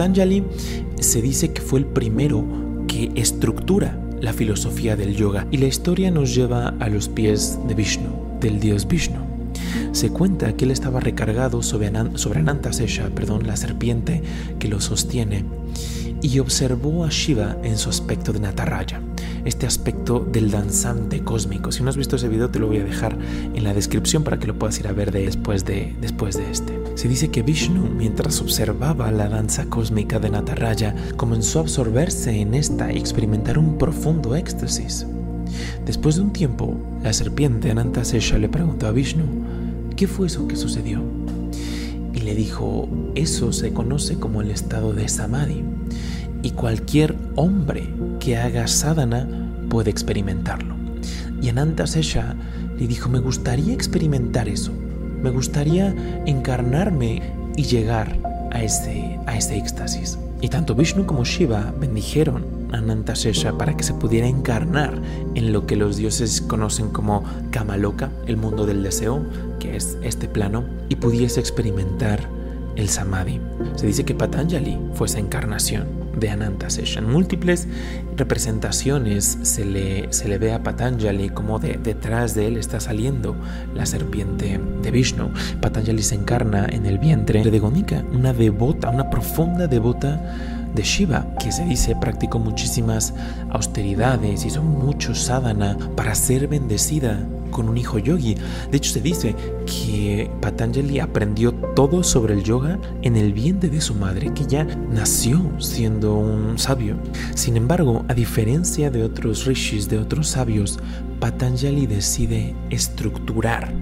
Patanjali se dice que fue el primero que estructura la filosofía del yoga y la historia nos lleva a los pies de Vishnu, del dios Vishnu. Se cuenta que él estaba recargado sobre, sobre Anantasesha, perdón, la serpiente que lo sostiene, y observó a Shiva en su aspecto de Nataraya, este aspecto del danzante cósmico. Si no has visto ese video te lo voy a dejar en la descripción para que lo puedas ir a ver después, de, después de este. Se dice que Vishnu, mientras observaba la danza cósmica de Nataraya, comenzó a absorberse en esta y experimentar un profundo éxtasis. Después de un tiempo, la serpiente Anantasesha le preguntó a Vishnu, ¿qué fue eso que sucedió? Y le dijo, eso se conoce como el estado de Samadhi cualquier hombre que haga sadhana puede experimentarlo. Y Anantasesha le dijo, me gustaría experimentar eso, me gustaría encarnarme y llegar a ese, a ese éxtasis. Y tanto Vishnu como Shiva bendijeron a Anantasesha para que se pudiera encarnar en lo que los dioses conocen como Kamaloka, el mundo del deseo, que es este plano, y pudiese experimentar el Samadhi. Se dice que Patanjali fue esa encarnación de Anantasesha. En múltiples representaciones se le, se le ve a Patanjali como de, detrás de él está saliendo la serpiente de Vishnu. Patanjali se encarna en el vientre de Gonika, una devota, una profunda devota de Shiva, que se dice practicó muchísimas austeridades, hizo mucho sadhana para ser bendecida con un hijo yogi. De hecho, se dice que Patanjali aprendió todo sobre el yoga en el vientre de su madre, que ya nació siendo un sabio. Sin embargo, a diferencia de otros rishis, de otros sabios, Patanjali decide estructurar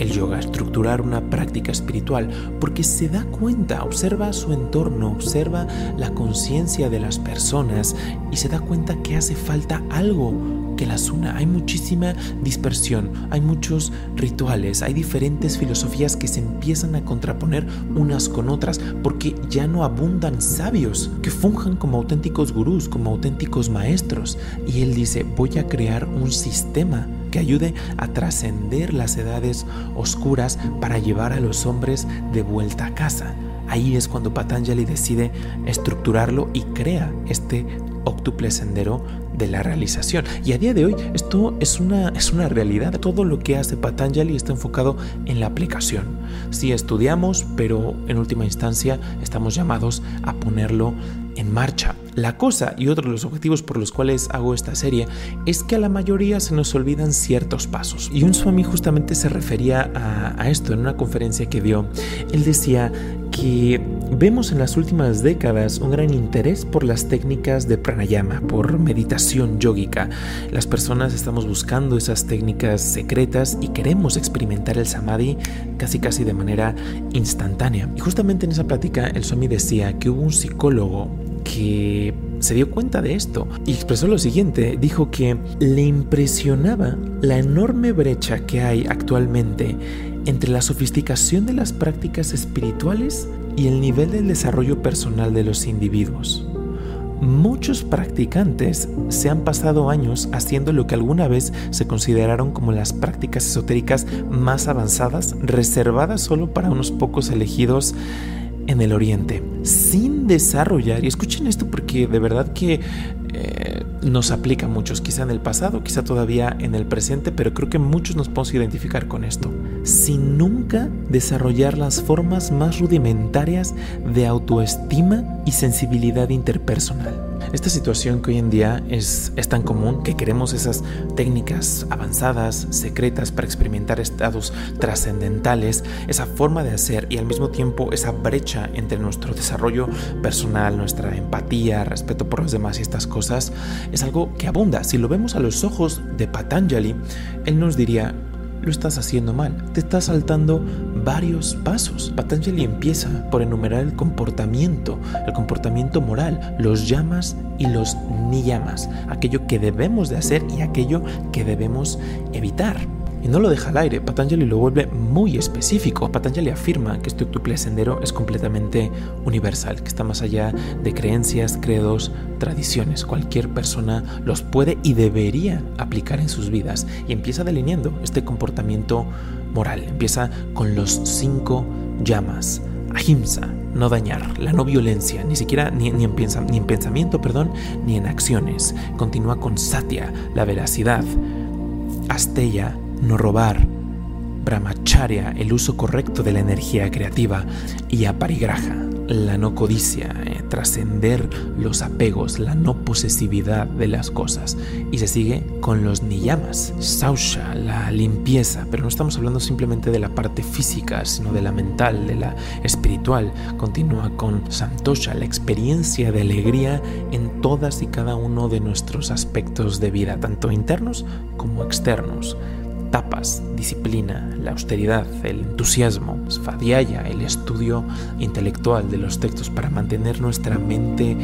el yoga, estructurar una práctica espiritual, porque se da cuenta, observa su entorno, observa la conciencia de las personas y se da cuenta que hace falta algo que las una. Hay muchísima dispersión, hay muchos rituales, hay diferentes filosofías que se empiezan a contraponer unas con otras porque ya no abundan sabios que funjan como auténticos gurús, como auténticos maestros. Y él dice, voy a crear un sistema que ayude a trascender las edades oscuras para llevar a los hombres de vuelta a casa. Ahí es cuando Patanjali decide estructurarlo y crea este octuple sendero de la realización. Y a día de hoy esto es una, es una realidad. Todo lo que hace Patanjali está enfocado en la aplicación. Sí estudiamos, pero en última instancia estamos llamados a ponerlo en marcha. La cosa y otro de los objetivos por los cuales hago esta serie es que a la mayoría se nos olvidan ciertos pasos. Y un Swami justamente se refería a, esto en una conferencia que dio. Él decía que vemos en las últimas décadas un gran interés por las técnicas de pranayama, por meditación yógica. Las personas estamos buscando esas técnicas secretas y queremos experimentar el samadhi casi casi de manera instantánea. Y justamente en esa plática el Swami decía que hubo un psicólogo que se dio cuenta de esto y expresó lo siguiente, dijo que le impresionaba la enorme brecha que hay actualmente entre la sofisticación de las prácticas espirituales y el nivel del desarrollo personal de los individuos. Muchos practicantes se han pasado años haciendo lo que alguna vez se consideraron como las prácticas esotéricas más avanzadas, reservadas solo para unos pocos elegidos en el Oriente, sin desarrollar, y escuchen esto porque de verdad que eh, nos aplica a muchos, quizá en el pasado, quizá todavía en el presente, pero creo que muchos nos podemos identificar con esto, sin nunca desarrollar las formas más rudimentarias de autoestima y sensibilidad interpersonal. Esta situación que hoy en día es, es tan común que queremos esas técnicas avanzadas, secretas para experimentar estados trascendentales, esa forma de hacer y al mismo tiempo esa brecha entre nuestro desarrollo personal, nuestra empatía, respeto por los demás y estas cosas, es algo que abunda. Si lo vemos a los ojos de Patanjali, él nos diría, lo estás haciendo mal. Te estás saltando varios pasos. Patanjali empieza por enumerar el comportamiento, el comportamiento moral, los llamas y los ni llamas, aquello que debemos de hacer y aquello que debemos evitar y no lo deja al aire. Patanjali lo vuelve muy específico. Patanjali afirma que este octuple sendero es completamente universal, que está más allá de creencias, credos, tradiciones. Cualquier persona los puede y debería aplicar en sus vidas. Y empieza delineando este comportamiento moral. Empieza con los cinco llamas. Ahimsa, no dañar, la no violencia, ni siquiera ni, en, ni en pensamiento, perdón, ni en acciones. Continúa con Satya, la veracidad. Asteya, no robar. Brahmacharya, el uso correcto de la energía creativa. Y Aparigraha, la no codicia, eh, trascender los apegos, la no posesividad de las cosas. Y se sigue con los niyamas, sausha, la limpieza, pero no estamos hablando simplemente de la parte física, sino de la mental, de la espiritual. Continúa con santosha, la experiencia de alegría en todas y cada uno de nuestros aspectos de vida, tanto internos como externos tapas, disciplina, la austeridad, el entusiasmo, Svadhyaya, el estudio intelectual de los textos para mantener nuestra mente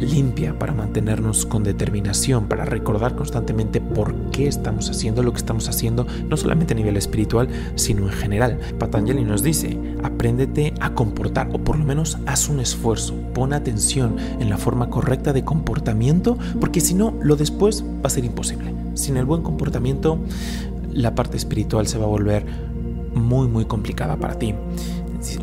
limpia, para mantenernos con determinación, para recordar constantemente por qué estamos haciendo lo que estamos haciendo, no solamente a nivel espiritual, sino en general. Patanjali nos dice, apréndete a comportar, o por lo menos haz un esfuerzo, pon atención en la forma correcta de comportamiento, porque si no, lo después va a ser imposible. Sin el buen comportamiento, la parte espiritual se va a volver muy muy complicada para ti.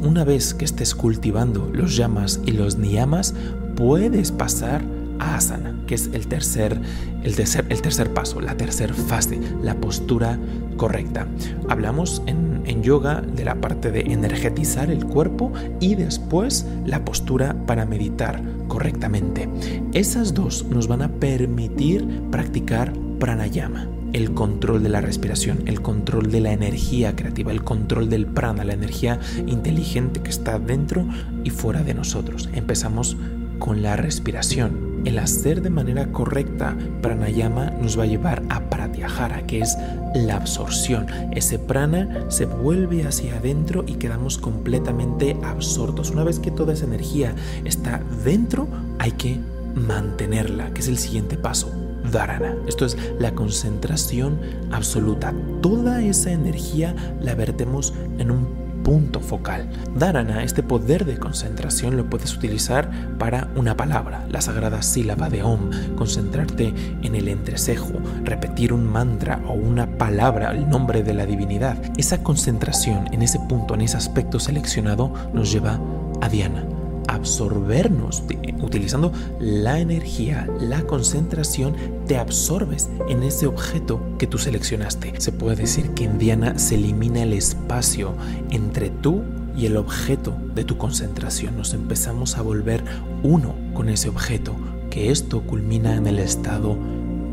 Una vez que estés cultivando los llamas y los niyamas, puedes pasar a asana, que es el tercer, el tercer, el tercer paso, la tercera fase, la postura correcta. Hablamos en, en yoga de la parte de energetizar el cuerpo y después la postura para meditar correctamente. Esas dos nos van a permitir practicar pranayama el control de la respiración, el control de la energía creativa, el control del prana, la energía inteligente que está dentro y fuera de nosotros. Empezamos con la respiración. El hacer de manera correcta pranayama nos va a llevar a pratyahara, que es la absorción. Ese prana se vuelve hacia adentro y quedamos completamente absortos. Una vez que toda esa energía está dentro, hay que mantenerla, que es el siguiente paso dharana. Esto es la concentración absoluta. Toda esa energía la vertemos en un punto focal. Dharana, este poder de concentración, lo puedes utilizar para una palabra, la sagrada sílaba de Om, concentrarte en el entrecejo, repetir un mantra o una palabra, el nombre de la divinidad. Esa concentración en ese punto, en ese aspecto seleccionado, nos lleva a Diana absorbernos, utilizando la energía, la concentración, te absorbes en ese objeto que tú seleccionaste. Se puede decir que en Diana se elimina el espacio entre tú y el objeto de tu concentración. Nos empezamos a volver uno con ese objeto, que esto culmina en el estado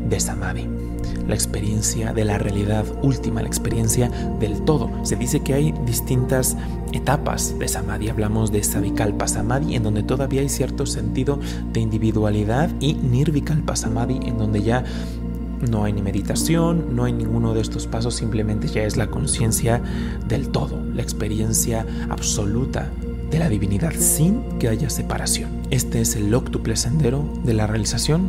de Samadhi la experiencia de la realidad última, la experiencia del todo. Se dice que hay distintas etapas de Samadhi. Hablamos de Savikalpa Samadhi, en donde todavía hay cierto sentido de individualidad, y Nirvikalpa Samadhi, en donde ya no hay ni meditación, no hay ninguno de estos pasos, simplemente ya es la conciencia del todo, la experiencia absoluta de la divinidad sin que haya separación. Este es el octuple sendero de la realización